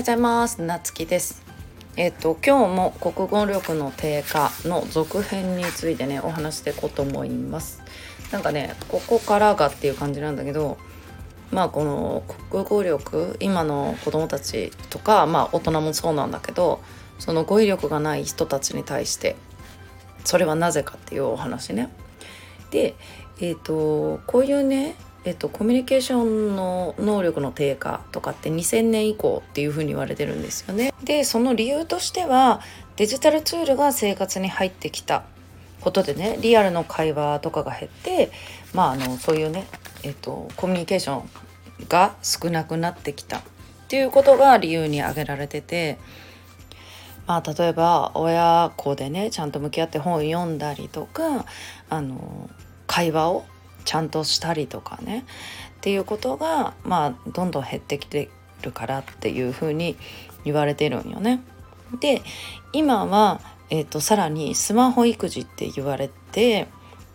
ようございます。なつきです。えっ、と今日も国語力の低下の続編についてねお話していこうと思います。なんかねここからがっていう感じなんだけどまあこの国語力今の子供たちとかまあ大人もそうなんだけどその語彙力がない人たちに対してそれはなぜかっていうお話ね。でえっ、ー、とこういうねえっと、コミュニケーションの能力の低下とかって2000年以降っていうふうに言われてるんですよね。でその理由としてはデジタルツールが生活に入ってきたことでねリアルの会話とかが減ってまああのそういうね、えっと、コミュニケーションが少なくなってきたっていうことが理由に挙げられてて。まあ、例えば親子でねちゃんと向き合って本を読んだりとかあの会話をちゃんとしたりとかねっていうことがまあどんどん減ってきてるからっていうふうに言われてるんよね。で今は、えーと、さらにスマホ育児って言われて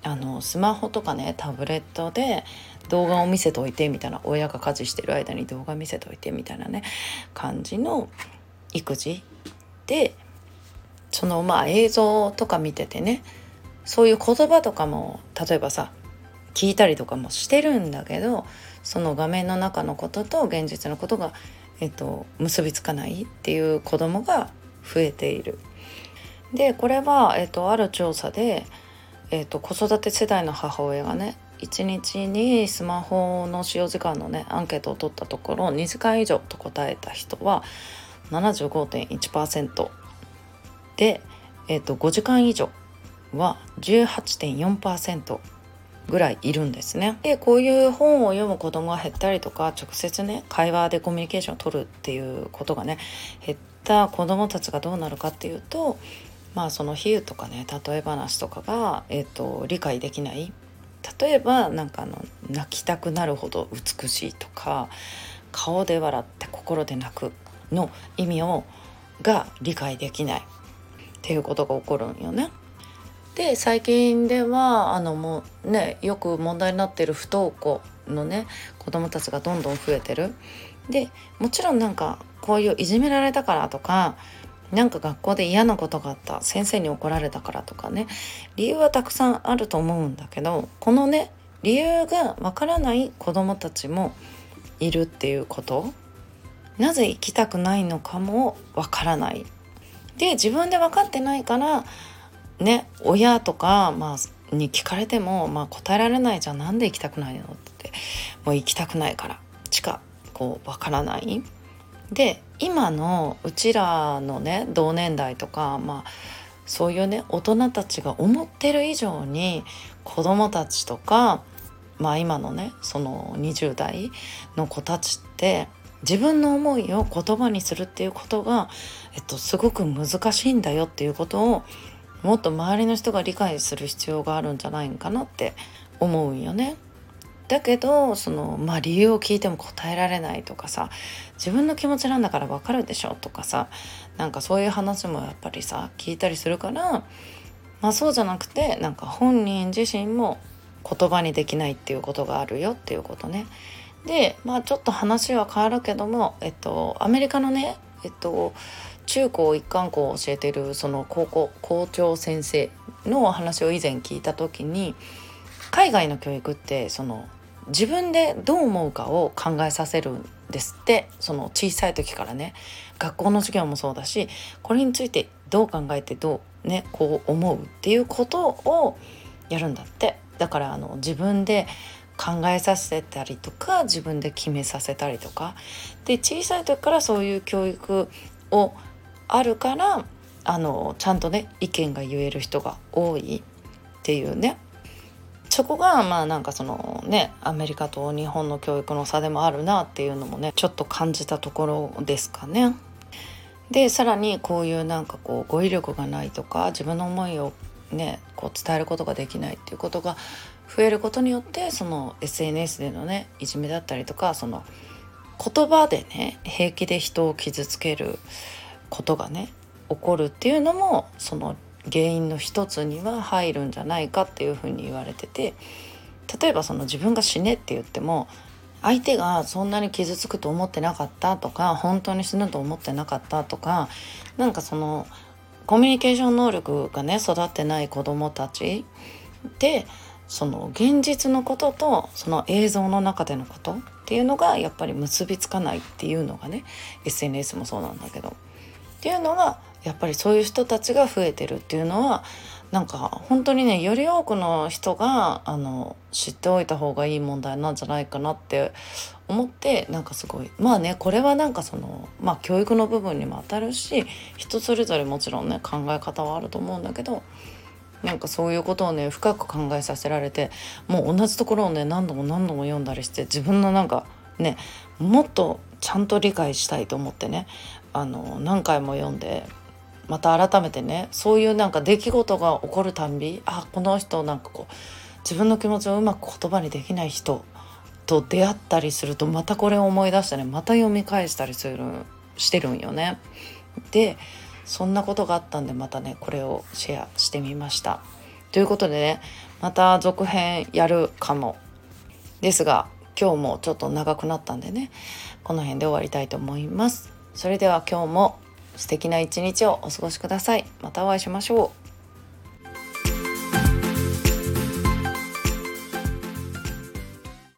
あのスマホとかねタブレットで動画を見せといてみたいな親が家事してる間に動画見せといてみたいなね感じの育児でそのまあ映像とか見ててねそういう言葉とかも例えばさ聞いたりとかもしてるんだけどその画面の中のことと現実のことが、えっと、結びつかないっていう子供が増えている。でこれは、えっと、ある調査で、えっと、子育て世代の母親がね1日にスマホの使用時間のねアンケートを取ったところ2時間以上と答えた人は75.1%で、えーと、5時間以上は18.4%ぐらいいるんですね。でこういう本を読む子供が減ったりとか直接ね会話でコミュニケーションを取るっていうことがね減った子供たちがどうなるかっていうとまあその比喩とかね例え話とかが、えーと理解できない例えばなんかあの泣きたくなるほど美しいとか顔で笑って心で泣くの意味をが理解できないっていうことが起こるんよね。で最近ではあのもうねよく問題になってる不登校のね子どもたちがどんどん増えてる。でもちろんなんかこういういじめられたからとかなんか学校で嫌なことがあった先生に怒られたからとかね理由はたくさんあると思うんだけどこのね理由がわからない子どもたちもいるっていうことなぜ行きたくないのかもわからないで自分で分かってないからね親とか、まあ、に聞かれても、まあ、答えられないじゃんなんで行きたくないの？ってもう行きたくないからしかこう分からない。で今のうちらのね同年代とかまあそういうね大人たちが思ってる以上に子供たちとかまあ今のねその20代の子たちって自分の思いを言葉にするっていうことが、えっと、すごく難しいんだよっていうことをもっと周りの人が理解する必要があるんじゃないかなって思うんよね。だけどその、まあ、理由を聞いても答えられないとかさ自分の気持ちなんだから分かるでしょとかさなんかそういう話もやっぱりさ聞いたりするから、まあ、そうじゃなくてなんか本人自身も言葉にできないっていうことがあるよっていうことね。でまあちょっと話は変わるけども、えっと、アメリカのね、えっと、中高一貫校を教えてるその高校校長先生のお話を以前聞いた時に海外の教育ってその自分でどう思うかを考えさせるんですってその小さい時からね。学校の授業もそうだしこれについてどう考えてどうねこう思うっていうことをやるんだって。だからあの自分で考えさせたりとか自分で決めさせたりとか。で小さい時からそういう教育をあるからあのちゃんとね意見が言える人が多いっていうねそこがまあなんかそのねアメリカと日本の教育の差でもあるなっていうのもねちょっと感じたところですかね。でさらにこういうなんかこう語彙力がないとか自分の思いをねこう伝えることができないっていうことが増えることによってその SNS でのねいじめだったりとかその言葉でね平気で人を傷つけることがね起こるっていうのもその原因の一つには入るんじゃないかっていうふうに言われてて例えばその自分が死ねって言っても相手がそんなに傷つくと思ってなかったとか本当に死ぬと思ってなかったとかなんかそのコミュニケーション能力がね育ってない子どもたちでその現実のこととその映像の中でのことっていうのがやっぱり結びつかないっていうのがね SNS もそうなんだけど。っていうのがやっぱりそういう人たちが増えてるっていうのはなんか本当にねより多くの人があの知っておいた方がいい問題なんじゃないかなって思ってなんかすごいまあねこれはなんかそのまあ教育の部分にも当たるし人それぞれもちろんね考え方はあると思うんだけどなんかそういうことをね深く考えさせられてもう同じところをね何度も何度も読んだりして自分のなんかねもっとちゃんと理解したいと思ってねあの何回も読んでまた改めてねそういうなんか出来事が起こるたんびあこの人なんかこう自分の気持ちをうまく言葉にできない人と出会ったりするとまたこれを思い出してねまた読み返したりするしてるんよね。でそんなことがあったんでまたねこれをシェアしてみました。ということでねまた続編やるかもですが今日もちょっと長くなったんでねこの辺で終わりたいと思います。それでは今日も素敵な一日をお過ごしください。またお会いしましょう。